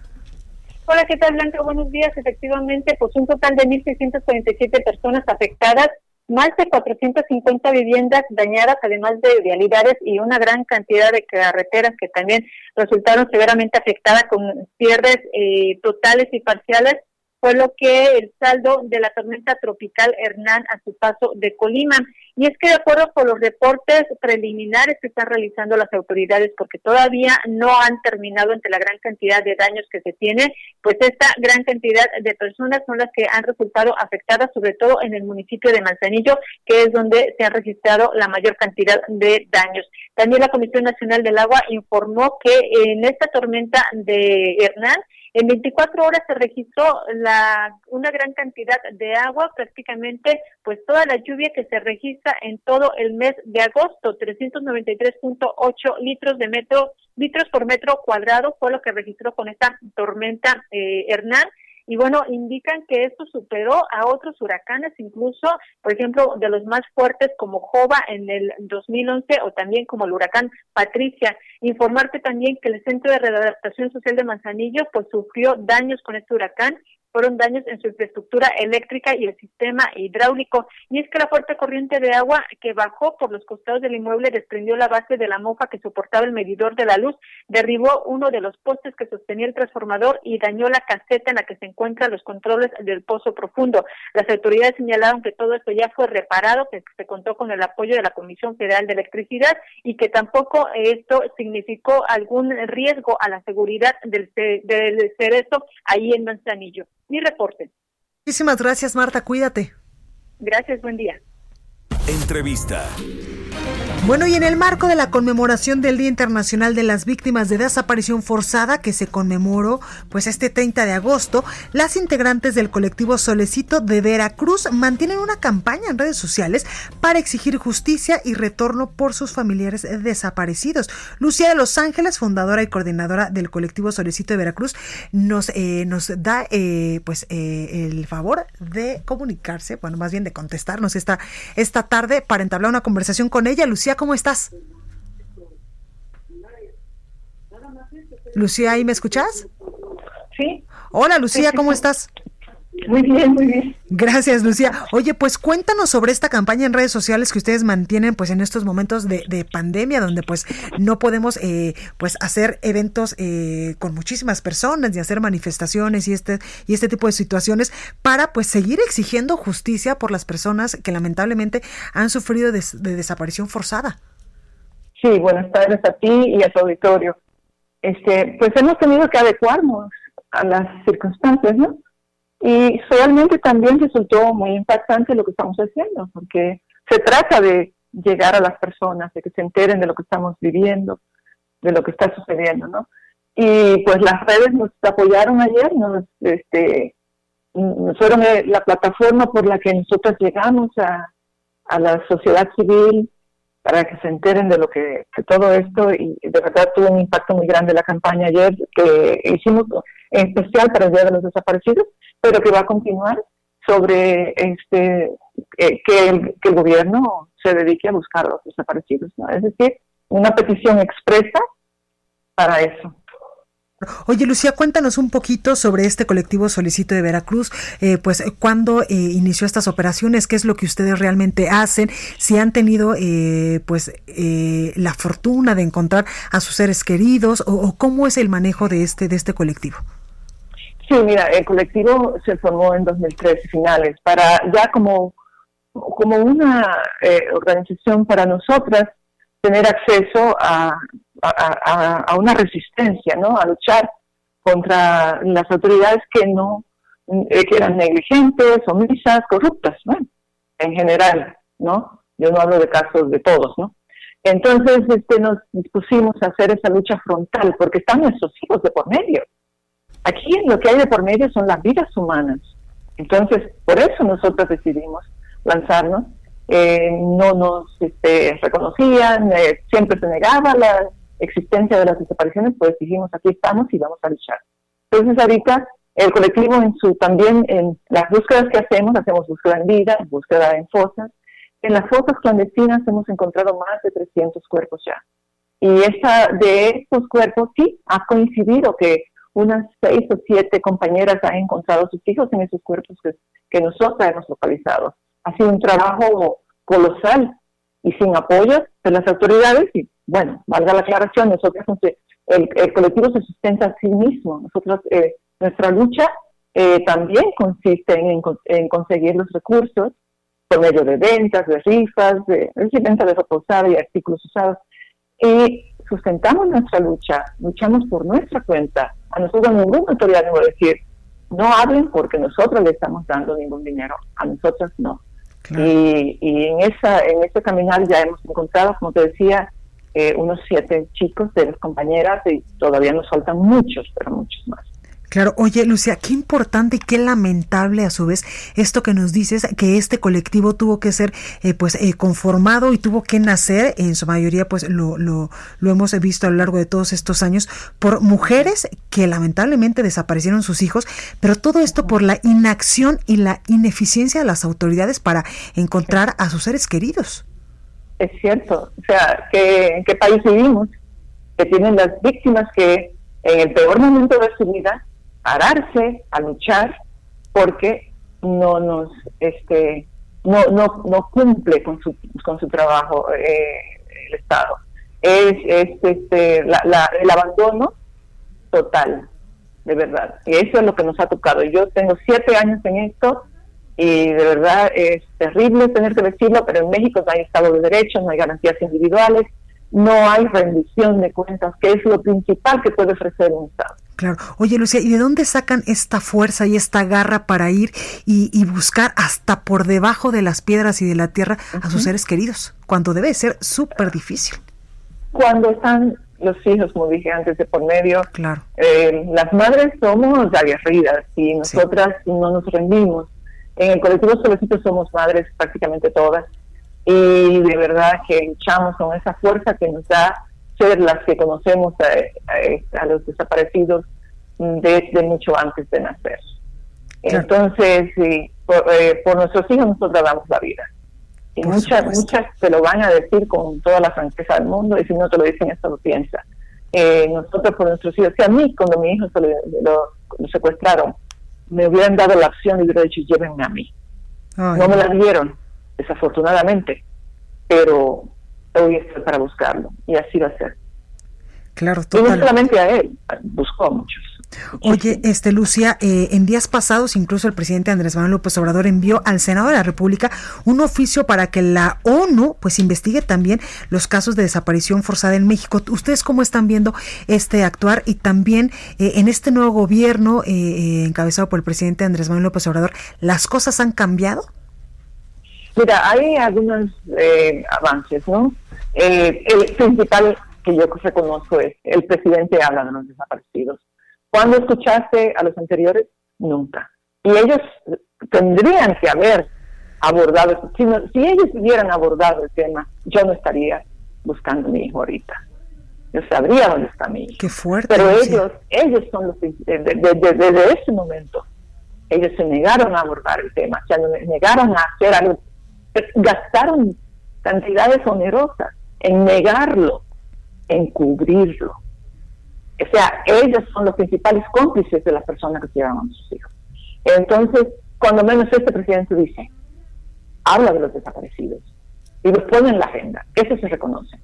Hola, ¿qué tal, Blanca? Buenos días. Efectivamente, pues un total de 1.647 personas afectadas, más de 450 viviendas dañadas, además de vialidades y una gran cantidad de carreteras que también resultaron severamente afectadas con cierres eh, totales y parciales fue lo que el saldo de la tormenta tropical Hernán a su paso de Colima. Y es que de acuerdo con los reportes preliminares que están realizando las autoridades, porque todavía no han terminado entre la gran cantidad de daños que se tiene, pues esta gran cantidad de personas son las que han resultado afectadas, sobre todo en el municipio de Manzanillo, que es donde se ha registrado la mayor cantidad de daños. También la Comisión Nacional del Agua informó que en esta tormenta de Hernán, en 24 horas se registró la, una gran cantidad de agua, prácticamente pues toda la lluvia que se registra en todo el mes de agosto, 393.8 litros de metro, litros por metro cuadrado fue lo que registró con esta tormenta eh, Hernán y bueno, indican que esto superó a otros huracanes, incluso, por ejemplo, de los más fuertes como Jova en el 2011 o también como el huracán Patricia. Informarte también que el Centro de Readaptación Social de Manzanillo pues sufrió daños con este huracán fueron daños en su infraestructura eléctrica y el sistema hidráulico. Y es que la fuerte corriente de agua que bajó por los costados del inmueble desprendió la base de la mofa que soportaba el medidor de la luz, derribó uno de los postes que sostenía el transformador y dañó la caseta en la que se encuentran los controles del pozo profundo. Las autoridades señalaron que todo esto ya fue reparado, que se contó con el apoyo de la Comisión Federal de Electricidad y que tampoco esto significó algún riesgo a la seguridad del, del cerezo ahí en Manzanillo. Mi reporte. Muchísimas gracias, Marta. Cuídate. Gracias, buen día. Entrevista. Bueno, y en el marco de la conmemoración del Día Internacional de las Víctimas de Desaparición Forzada, que se conmemoró pues este 30 de agosto, las integrantes del colectivo Solecito de Veracruz mantienen una campaña en redes sociales para exigir justicia y retorno por sus familiares desaparecidos. Lucía de Los Ángeles, fundadora y coordinadora del colectivo Solecito de Veracruz, nos, eh, nos da eh, pues eh, el favor de comunicarse, bueno, más bien de contestarnos esta, esta tarde para entablar una conversación con ella. Lucía, ¿cómo estás? Lucía, ¿ahí me escuchas? Sí. Hola, Lucía, ¿cómo estás? Muy bien, muy bien. Gracias, Lucía. Oye, pues cuéntanos sobre esta campaña en redes sociales que ustedes mantienen pues en estos momentos de, pandemia donde pues no podemos eh, pues hacer eventos eh, con muchísimas personas y hacer manifestaciones y este y este tipo de situaciones para pues seguir exigiendo justicia por las personas que lamentablemente han sufrido de, de desaparición forzada. Sí, buenas tardes a ti y a tu auditorio. Este, pues hemos tenido que adecuarnos a las circunstancias, ¿no? Y realmente también resultó muy impactante lo que estamos haciendo, porque se trata de llegar a las personas, de que se enteren de lo que estamos viviendo, de lo que está sucediendo, ¿no? Y pues las redes nos apoyaron ayer, nos, este, fueron eh, la plataforma por la que nosotros llegamos a, a la sociedad civil para que se enteren de lo que de todo esto y de verdad tuvo un impacto muy grande la campaña ayer que hicimos especial para el Día de los Desaparecidos pero que va a continuar sobre este eh, que, el, gobierno se dedique a buscar a los desaparecidos, ¿no? Es decir, una petición expresa para eso. Oye, Lucía, cuéntanos un poquito sobre este colectivo Solicito de Veracruz, eh, pues cuándo eh, inició estas operaciones, qué es lo que ustedes realmente hacen, si han tenido eh, pues eh, la fortuna de encontrar a sus seres queridos o, cómo es el manejo de este de este colectivo. Sí, mira, el colectivo se formó en 2013 finales para ya como, como una eh, organización para nosotras tener acceso a, a, una resistencia, ¿no? A luchar contra las autoridades que no eh, que eran negligentes, omisas, corruptas. En general, ¿no? Yo no hablo de casos de todos, ¿no? Entonces, este, nos dispusimos a hacer esa lucha frontal porque están nuestros hijos de por medio. Aquí lo que hay de por medio son las vidas humanas. Entonces, por eso nosotros decidimos lanzarnos. Eh, no nos este, reconocían, eh, siempre se negaba la existencia de las desapariciones, pues dijimos, aquí estamos y vamos a luchar. Entonces, ahorita el colectivo en su también en las búsquedas que hacemos, hacemos búsqueda en vida, búsqueda en fosas. En las fosas clandestinas hemos encontrado más de 300 cuerpos ya. Y esta, de estos cuerpos sí ha coincidido que unas seis o siete compañeras han encontrado sus hijos en esos cuerpos que, que nosotros hemos localizado. Ha sido un trabajo colosal y sin apoyo de las autoridades y bueno, valga la aclaración, nosotros el, el colectivo se sustenta a sí mismo. Nosotros, eh, nuestra lucha eh, también consiste en, en, conseguir los recursos por medio de ventas, de rifas, de, de de ropa usada y artículos usados. Y sustentamos nuestra lucha, luchamos por nuestra cuenta. A nosotros ninguna autoridad nos va a decir, no hablen porque nosotros le estamos dando ningún dinero, a nosotros no. Y, y, en esa en ese caminar ya hemos encontrado, como te decía, eh, unos siete chicos de las compañeras y todavía nos faltan muchos, pero muchos más. Claro, oye Lucia, qué importante y qué lamentable a su vez esto que nos dices, que este colectivo tuvo que ser eh, pues eh, conformado y tuvo que nacer, en su mayoría pues lo, lo, lo hemos visto a lo largo de todos estos años, por mujeres que lamentablemente desaparecieron sus hijos, pero todo esto por la inacción y la ineficiencia de las autoridades para encontrar a sus seres queridos. Es cierto, o sea, ¿en qué país vivimos? Que tienen las víctimas que en el peor momento de su vida pararse a luchar porque no nos, este, no, no, no cumple con su, con su trabajo eh, el Estado. Es, este, la, el abandono total, de verdad. Y eso es lo que nos ha tocado. Yo tengo siete años en esto y de verdad es terrible tener que decirlo, pero en México no hay Estado de Derecho, no hay garantías individuales, no hay rendición de cuentas, que es lo principal que puede ofrecer un Estado. Claro. Oye, Lucía, ¿y de dónde sacan esta fuerza y esta garra para ir y, buscar hasta por debajo de las piedras y de la tierra a sus seres queridos? Cuando debe ser súper difícil. Cuando están los hijos, como dije antes, de por medio. Claro. Eh, las madres somos aguerridas y nosotras no nos rendimos. En el colectivo Solicito somos madres prácticamente todas y de verdad que luchamos con esa fuerza que nos da ser las que conocemos a, los desaparecidos desde mucho antes de nacer. Entonces, sí, eh, por, nuestros hijos nosotros damos la vida. Y muchas, muchas te lo van a decir con toda la franqueza del mundo, y si no te lo dicen, esto lo piensa. Eh, nosotros por nuestros hijos, si a mí cuando mi hijo se lo, secuestraron, me hubieran dado la opción y hubiera dicho, llévenme a mí. no me la dieron, desafortunadamente, pero voy a estar para buscarlo y así va a ser. Claro, Y no solamente a él, buscó a muchos. Oye, este Lucia, eh, en días pasados incluso el presidente Andrés Manuel López Obrador envió al Senado de la República un oficio para que la ONU pues investigue también los casos de desaparición forzada en México. ¿Ustedes cómo están viendo este actuar y también eh, en este nuevo gobierno eh, encabezado por el presidente Andrés Manuel López Obrador, las cosas han cambiado? Mira, hay algunos avances, ¿no? El principal que yo reconozco es el presidente habla de los desaparecidos ¿Cuándo escuchaste a los anteriores? Nunca. Y ellos tendrían que haber abordado, si, si ellos hubieran abordado el tema, yo no estaría buscando a mi hijo ahorita. Yo sabría dónde está mi hijo. Qué fuerte. Pero ellos, ellos son los, desde, ese momento, ellos se negaron a abordar el tema, se negaron a hacer algo, gastaron cantidades onerosas en negarlo, en cubrirlo. O sea, ellos son los principales cómplices de las personas que se llevan a sus hijos. Entonces, cuando menos este presidente dice, habla de los desaparecidos y los pone en la agenda, eso se reconoce.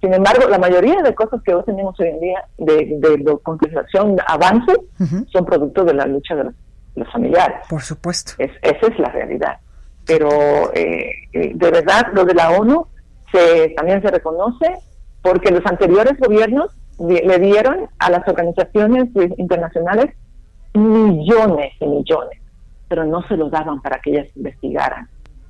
Sin embargo, la mayoría de cosas que hoy tenemos hoy en día de, de, concreción, avance, son producto de la lucha de los, familiares. Por supuesto. esa es la realidad. Pero eh, eh, de verdad, lo de la ONU se, también se reconoce porque los anteriores gobiernos le dieron a las organizaciones internacionales millones y millones, pero no se lo daban para que ellas investigaran,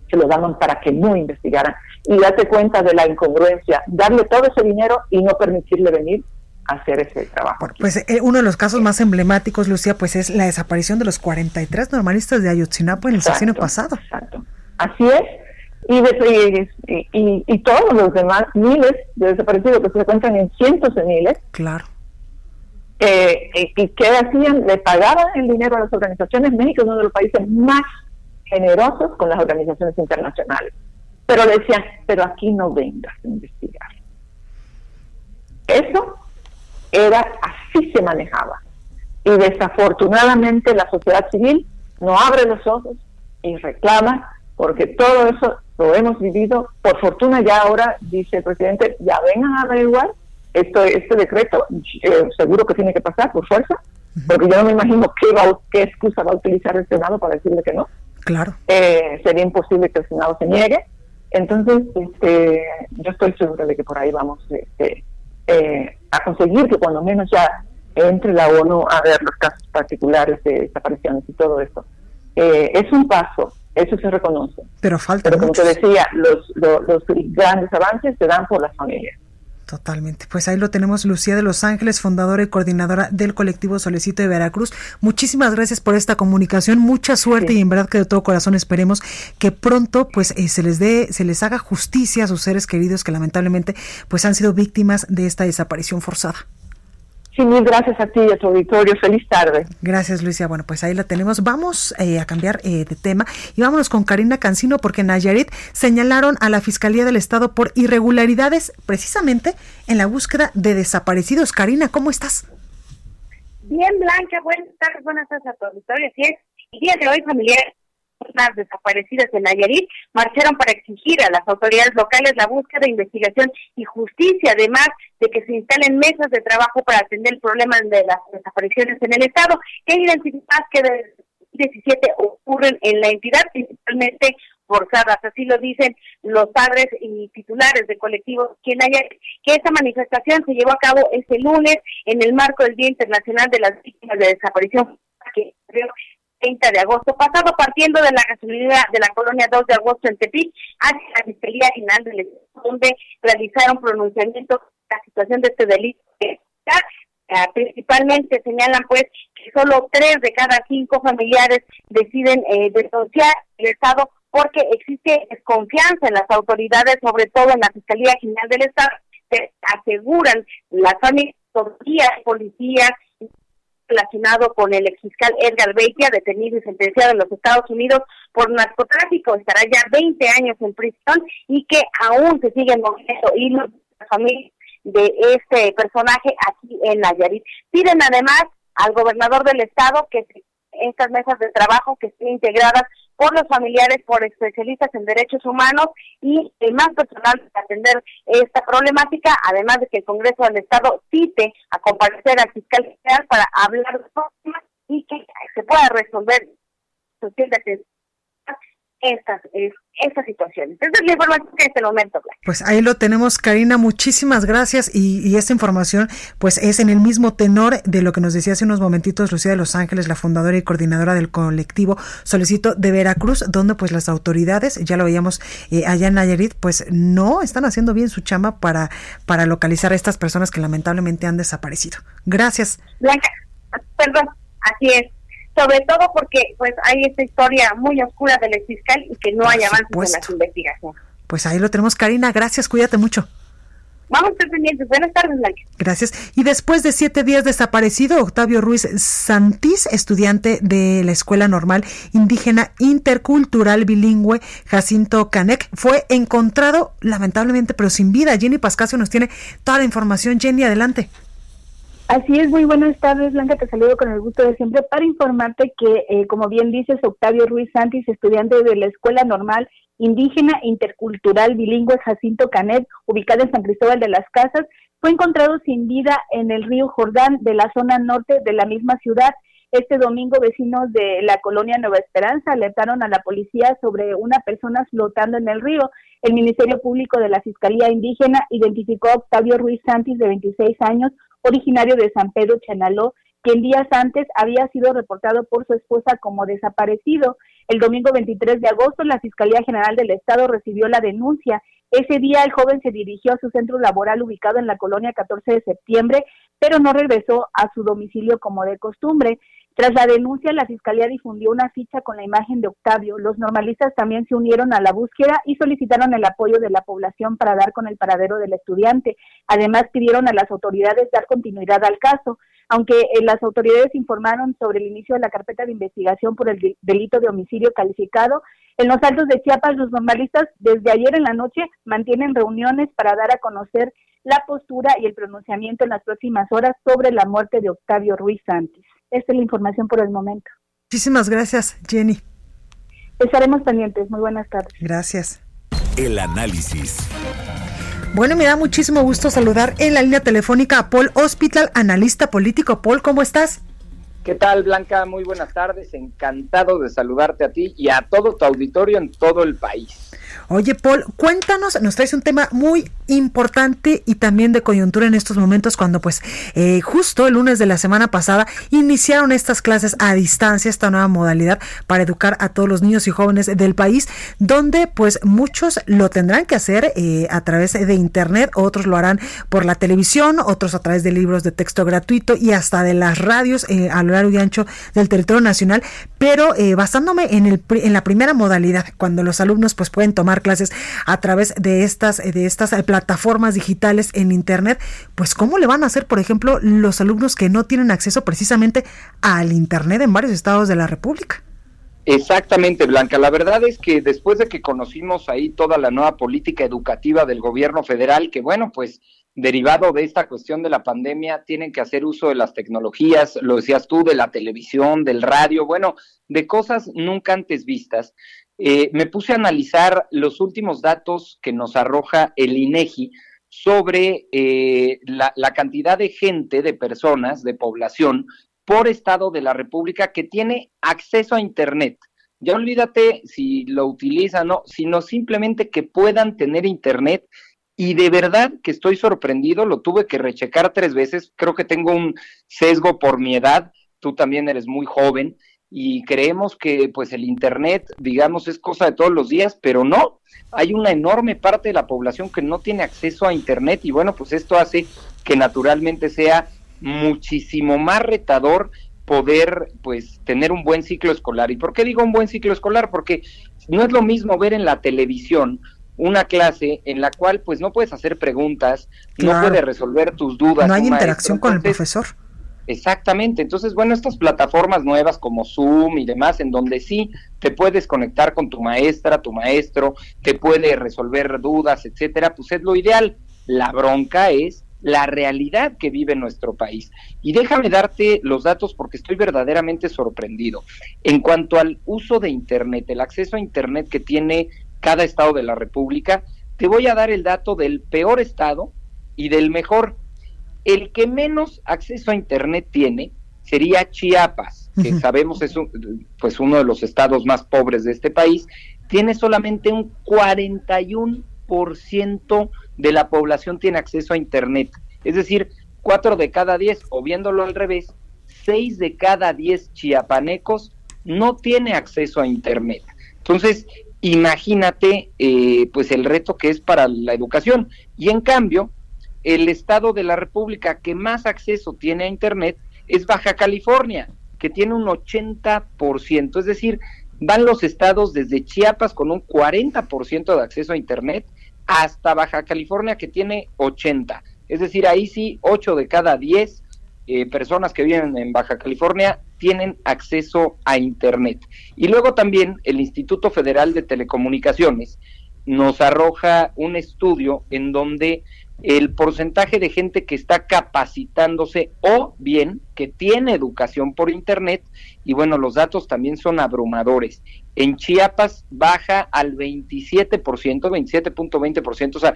se lo daban para que no investigaran. Y date cuenta de la incongruencia, darle todo ese dinero y no permitirle venir a hacer ese trabajo. Pues eh, uno de los casos más emblemáticos, Lucía, pues es la desaparición de los 43 normalistas de Ayotzinapa en el sexenio pasado. Exacto. Así es, y, y, todos los demás miles de desaparecidos que se cuentan en cientos de miles. Claro. Eh, ¿Y qué hacían? Le pagaban el dinero a las organizaciones. México es uno de los países más generosos con las organizaciones internacionales. Pero le decían, pero aquí no vengas a investigar. Eso era, así se manejaba. Y desafortunadamente la sociedad civil no abre los ojos y reclama porque todo eso lo hemos vivido. Por fortuna ya ahora, dice el presidente, ya vengan a averiguar esto, este decreto, eh, seguro que tiene que pasar por fuerza, porque yo no me imagino qué, qué excusa va a utilizar el Senado para decirle que no. Claro. Eh, sería imposible que el Senado se niegue. Entonces, este, yo estoy segura de que por ahí vamos este, eh, a conseguir que cuando menos ya entre la ONU a ver los casos particulares de desapariciones y todo esto. es un paso, eso se reconoce. Pero falta Pero como te decía, los, los, grandes avances se dan por las familias. Totalmente. Pues ahí lo tenemos, Lucía de Los Ángeles, fundadora y coordinadora del colectivo Solicito de Veracruz. Muchísimas gracias por esta comunicación, mucha suerte y en verdad que de todo corazón esperemos que pronto pues eh, se les dé, se les haga justicia a sus seres queridos que lamentablemente pues han sido víctimas de esta desaparición forzada. Sí, mil gracias a ti y a tu auditorio. Feliz tarde. Gracias, Luisa. Bueno, pues ahí la tenemos. Vamos eh, a cambiar eh, de tema y vámonos con Karina Cancino porque en Nayarit señalaron a la Fiscalía del Estado por irregularidades precisamente en la búsqueda de desaparecidos. Karina, ¿cómo estás? Bien, Blanca. Buenas tardes, buenas tardes a tu auditorio. Sí, El día de hoy, familiares personas desaparecidas en Nayarit marcharon para exigir a las autoridades locales la búsqueda, investigación y justicia, además de que se instalen mesas de trabajo para atender el problema de las desapariciones en el Estado, que identificadas que desde 17 ocurren en la entidad, principalmente forzadas, así lo dicen los padres y titulares de colectivos quien haya que esta manifestación se llevó a cabo este lunes en el marco del Día Internacional de las Víctimas de Desaparición que 30 de agosto pasado, partiendo de la gasolinera de la colonia 2 de agosto en Tepic hacia la Fiscalía General del Estado, donde realizaron pronunciamientos la situación de este delito. Ah, principalmente señalan pues que solo tres de cada cinco familiares deciden eh, denunciar el Estado porque existe desconfianza en las autoridades, sobre todo en la Fiscalía General del Estado, que aseguran las familias, policías relacionado con el exfiscal Edgar Beitia, detenido y sentenciado en los Estados Unidos por narcotráfico. Estará ya 20 años en prisión y que aún se siguen moviendo hilos la familia de este personaje aquí en Nayarit. Piden además al gobernador del estado que estas mesas de trabajo que estén integradas por los familiares, por especialistas en derechos humanos y el más personal para atender esta problemática, además de que el Congreso del Estado cite a comparecer al fiscal general para hablar de temas y que se pueda resolver estas, estas situaciones. Esa es la información que en este momento. Pues ahí lo tenemos, Karina. Muchísimas gracias. Y, y, esta información, pues es en el mismo tenor de lo que nos decía hace unos momentitos Lucía de Los Ángeles, la fundadora y coordinadora del colectivo Solicito de Veracruz, donde pues las autoridades, ya lo veíamos eh, allá en Nayarit, pues no están haciendo bien su chama para, para localizar a estas personas que lamentablemente han desaparecido. Gracias. Blanca, perdón, así es sobre todo porque pues hay esta historia muy oscura del fiscal y que no hay avances en las investigaciones. Pues ahí lo tenemos, Karina. Gracias, cuídate mucho. Vamos a estar pendientes. Buenas tardes, Blanca. Gracias. Y después de siete días desaparecido, Octavio Ruiz Santís, estudiante de la Escuela Normal Indígena Intercultural Bilingüe Jacinto Canec, fue encontrado lamentablemente, pero sin vida. Jenny Pascasio nos tiene toda la información. Jenny, adelante. Así es, muy buenas tardes, Blanca, te saludo con el gusto de siempre para informarte que, eh, como bien dices, Octavio Ruiz Santis, estudiante de la Escuela Normal Indígena Intercultural Bilingüe Jacinto Canet, ubicada en San Cristóbal de las Casas, fue encontrado sin vida en el río Jordán de la zona norte de la misma ciudad. Este domingo, vecinos de la colonia Nueva Esperanza alertaron a la policía sobre una persona flotando en el río. El Ministerio Público de la Fiscalía Indígena identificó a Octavio Ruiz Santis, de 26 años, originario de San Pedro Chanaló, quien días antes había sido reportado por su esposa como desaparecido. El domingo 23 de agosto, la Fiscalía General del Estado recibió la denuncia. Ese día el joven se dirigió a su centro laboral ubicado en la colonia 14 de septiembre, pero no regresó a su domicilio como de costumbre. Tras la denuncia, la Fiscalía difundió una ficha con la imagen de Octavio. Los normalistas también se unieron a la búsqueda y solicitaron el apoyo de la población para dar con el paradero del estudiante. Además, pidieron a las autoridades dar continuidad al caso. Aunque eh, las autoridades informaron sobre el inicio de la carpeta de investigación por el delito de homicidio calificado, en los altos de Chiapas los normalistas desde ayer en la noche mantienen reuniones para dar a conocer la postura y el pronunciamiento en las próximas horas sobre la muerte de Octavio Ruiz Santos. Esta es la información por el momento. Muchísimas gracias, Jenny. Estaremos pendientes. Muy buenas tardes. Gracias. El análisis. Bueno, me da muchísimo gusto saludar en la línea telefónica a Paul Hospital, analista político. Paul, ¿cómo estás? ¿Qué tal, Blanca? Muy buenas tardes. Encantado de saludarte a ti y a todo tu auditorio en todo el país. Oye, Paul, cuéntanos, nos traes un tema muy importante y también de coyuntura en estos momentos cuando pues eh, justo el lunes de la semana pasada iniciaron estas clases a distancia, esta nueva modalidad para educar a todos los niños y jóvenes del país, donde pues muchos lo tendrán que hacer eh, a través de internet, otros lo harán por la televisión, otros a través de libros de texto gratuito y hasta de las radios eh, a largo y ancho del territorio nacional, pero basándome en, el, en la primera modalidad, cuando los alumnos pues pueden tomar clases a través de estas, de estas plataformas digitales en Internet, pues ¿cómo le van a hacer, por ejemplo, los alumnos que no tienen acceso precisamente al Internet en varios estados de la República? Exactamente, Blanca. La verdad es que después de que conocimos ahí toda la nueva política educativa del gobierno federal, que bueno, pues derivado de esta cuestión de la pandemia, tienen que hacer uso de las tecnologías, lo decías tú, de la televisión, del radio, bueno, de cosas nunca antes vistas. Eh, me puse a analizar los últimos datos que nos arroja el INEGI sobre eh, la, la cantidad de gente, de personas, de población por estado de la República que tiene acceso a Internet. Ya olvídate si lo utilizan o no, sino simplemente que puedan tener Internet y de verdad que estoy sorprendido, lo tuve que rechecar tres veces, creo que tengo un sesgo por mi edad, tú también eres muy joven y creemos que pues el internet, digamos, es cosa de todos los días, pero no, hay una enorme parte de la población que no tiene acceso a internet y bueno, pues esto hace que naturalmente sea muchísimo más retador poder pues tener un buen ciclo escolar. ¿Y por qué digo un buen ciclo escolar? Porque no es lo mismo ver en la televisión una clase en la cual pues no puedes hacer preguntas, no puedes resolver tus dudas. No hay interacción con el profesor. Exactamente, entonces bueno, estas plataformas nuevas como Zoom y demás, en donde sí te puedes conectar con tu maestra, tu maestro, te puede resolver dudas, etcétera, pues es lo ideal. La bronca es la realidad que vive nuestro país. Y déjame darte los datos porque estoy verdaderamente sorprendido. En cuanto al uso de Internet, el acceso a Internet que tiene cada estado de la República, te voy a dar el dato del peor estado y del mejor. El que menos acceso a Internet tiene sería Chiapas, que sabemos es pues uno de los estados más pobres de este país, tiene solamente un 41% de la población tiene acceso a Internet. Es decir, 4 de cada 10, o viéndolo al revés, 6 de cada 10 chiapanecos no tiene acceso a Internet. Entonces, imagínate eh, pues el reto que es para la educación. Y en cambio, el estado de la República que más acceso tiene a Internet es Baja California, que tiene un 80%, es decir, van los estados desde Chiapas con un 40% de acceso a Internet hasta Baja California que tiene 80. Es decir, ahí sí, 8 de cada 10 eh, personas que viven en Baja California tienen acceso a Internet. Y luego también el Instituto Federal de Telecomunicaciones nos arroja un estudio en donde el porcentaje de gente que está capacitándose o bien que tiene educación por Internet, y bueno, los datos también son abrumadores. En Chiapas baja al 27%, 27.20%, o sea,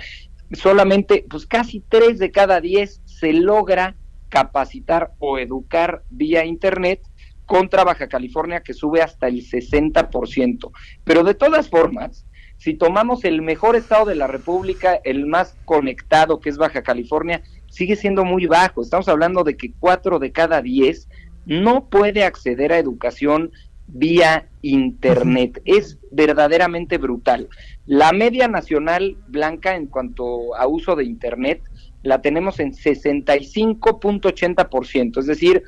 solamente, pues casi 3 de cada 10 se logra capacitar o educar vía Internet contra Baja California que sube hasta el 60%. Pero de todas formas, si tomamos el mejor estado de la República, el más conectado que es Baja California, sigue siendo muy bajo. Estamos hablando de que 4 de cada 10 no puede acceder a educación vía Internet. Es verdaderamente brutal. La media nacional blanca en cuanto a uso de Internet la tenemos en 65.80%, es decir,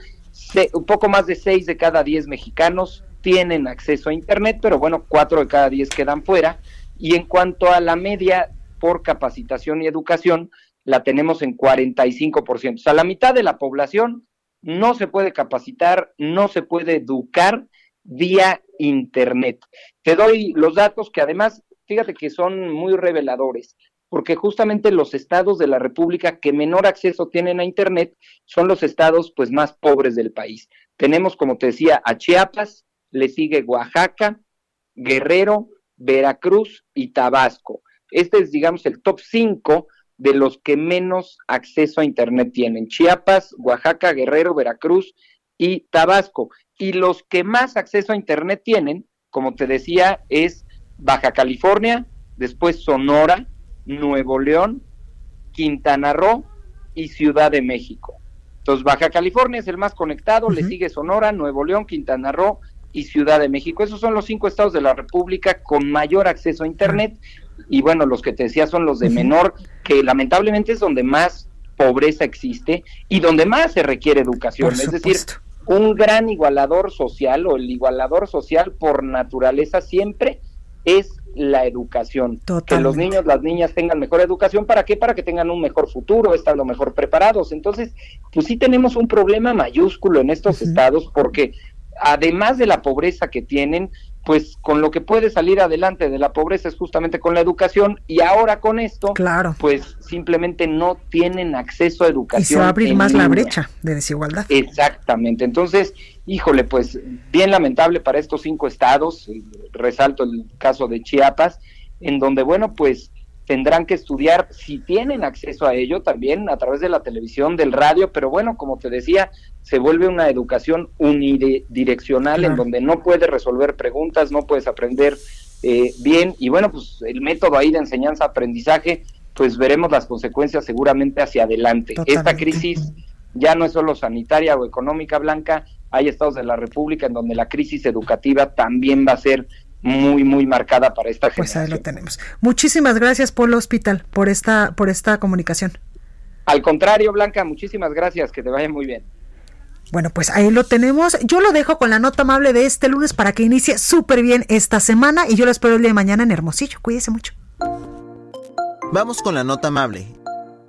un poco más de 6 de cada 10 mexicanos tienen acceso a Internet, pero bueno, 4 de cada 10 quedan fuera. Y en cuanto a la media por capacitación y educación, la tenemos en 45%. O sea, la mitad de la población no se puede capacitar, no se puede educar vía Internet. Te doy los datos que además, fíjate que son muy reveladores porque justamente los estados de la República que menor acceso tienen a Internet son los estados pues más pobres del país. Tenemos, como te decía, a Chiapas, le sigue Oaxaca, Guerrero, Veracruz y Tabasco. Este es, digamos, el top 5 de los que menos acceso a Internet tienen. Chiapas, Oaxaca, Guerrero, Veracruz y Tabasco. Y los que más acceso a Internet tienen, como te decía, es Baja California, después Sonora, Nuevo León, Quintana Roo y Ciudad de México. Entonces, Baja California es el más conectado, le sigue Sonora, Nuevo León, Quintana Roo y Ciudad de México. Esos son los cinco estados de la República con mayor acceso a Internet. Y bueno, los que te decía son los de menor, que lamentablemente es donde más pobreza existe y donde más se requiere educación. Es decir, un gran igualador social o el igualador social por naturaleza siempre es la educación. Que los niños, las niñas tengan mejor educación, ¿para qué? Para que tengan un mejor futuro, estando mejor preparados. Entonces, pues sí tenemos un problema mayúsculo en estos estados porque además de la pobreza que tienen, pues con lo que puede salir adelante de la pobreza es justamente con la educación y ahora con esto, claro. pues simplemente no tienen acceso a educación. Y se va a abrir más la brecha de desigualdad. Exactamente. Entonces, híjole, pues bien lamentable para estos cinco estados, eh, resalto el caso de Chiapas, en donde, bueno, pues tendrán que estudiar si tienen acceso a ello también a través de la televisión, del radio, pero bueno, como te decía, se vuelve una educación unidireccional en donde no puedes resolver preguntas, no puedes aprender eh, bien y bueno, pues el método ahí de enseñanza-aprendizaje, pues veremos las consecuencias seguramente hacia adelante. Esta crisis ya no es solo sanitaria o económica, Blanca, hay estados de la República en donde la crisis educativa también va a ser muy muy marcada para esta generación. Pues ahí lo tenemos. Muchísimas gracias Polo Hospital por esta por esta comunicación. Al contrario, Blanca, muchísimas gracias, que te vaya muy bien. Bueno, pues ahí lo tenemos. Yo lo dejo con la nota amable de este lunes para que inicie súper bien esta semana y yo lo espero el día de mañana en Hermosillo. Cuídese mucho. Vamos con la nota amable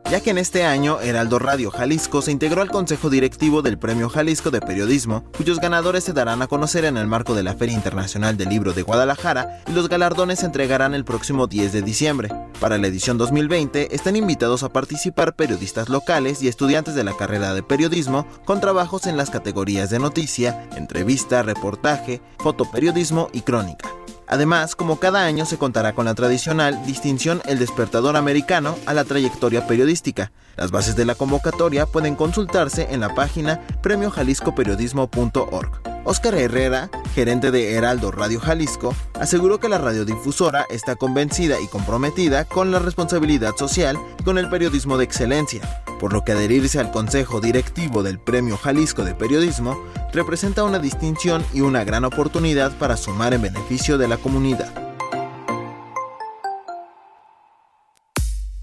ya que en este año Heraldo Radio Jalisco se integró al Consejo Directivo del Premio Jalisco de Periodismo, cuyos ganadores se darán a conocer en el marco de la Feria Internacional del Libro de Guadalajara y los galardones se entregarán el próximo 10 de diciembre. Para la edición 2020 están invitados a participar periodistas locales y estudiantes de la carrera de periodismo con trabajos en las categorías de noticia, entrevista, reportaje, fotoperiodismo y crónica. Además, como cada año se contará con la tradicional distinción El Despertador Americano a la trayectoria periodística. Las bases de la convocatoria pueden consultarse en la página premiojaliscoperiodismo.org. Oscar Herrera, gerente de Heraldo Radio Jalisco, aseguró que la radiodifusora está convencida y comprometida con la responsabilidad social con el periodismo de excelencia, por lo que adherirse al Consejo Directivo del Premio Jalisco de Periodismo representa una distinción y una gran oportunidad para sumar en beneficio de la comunidad.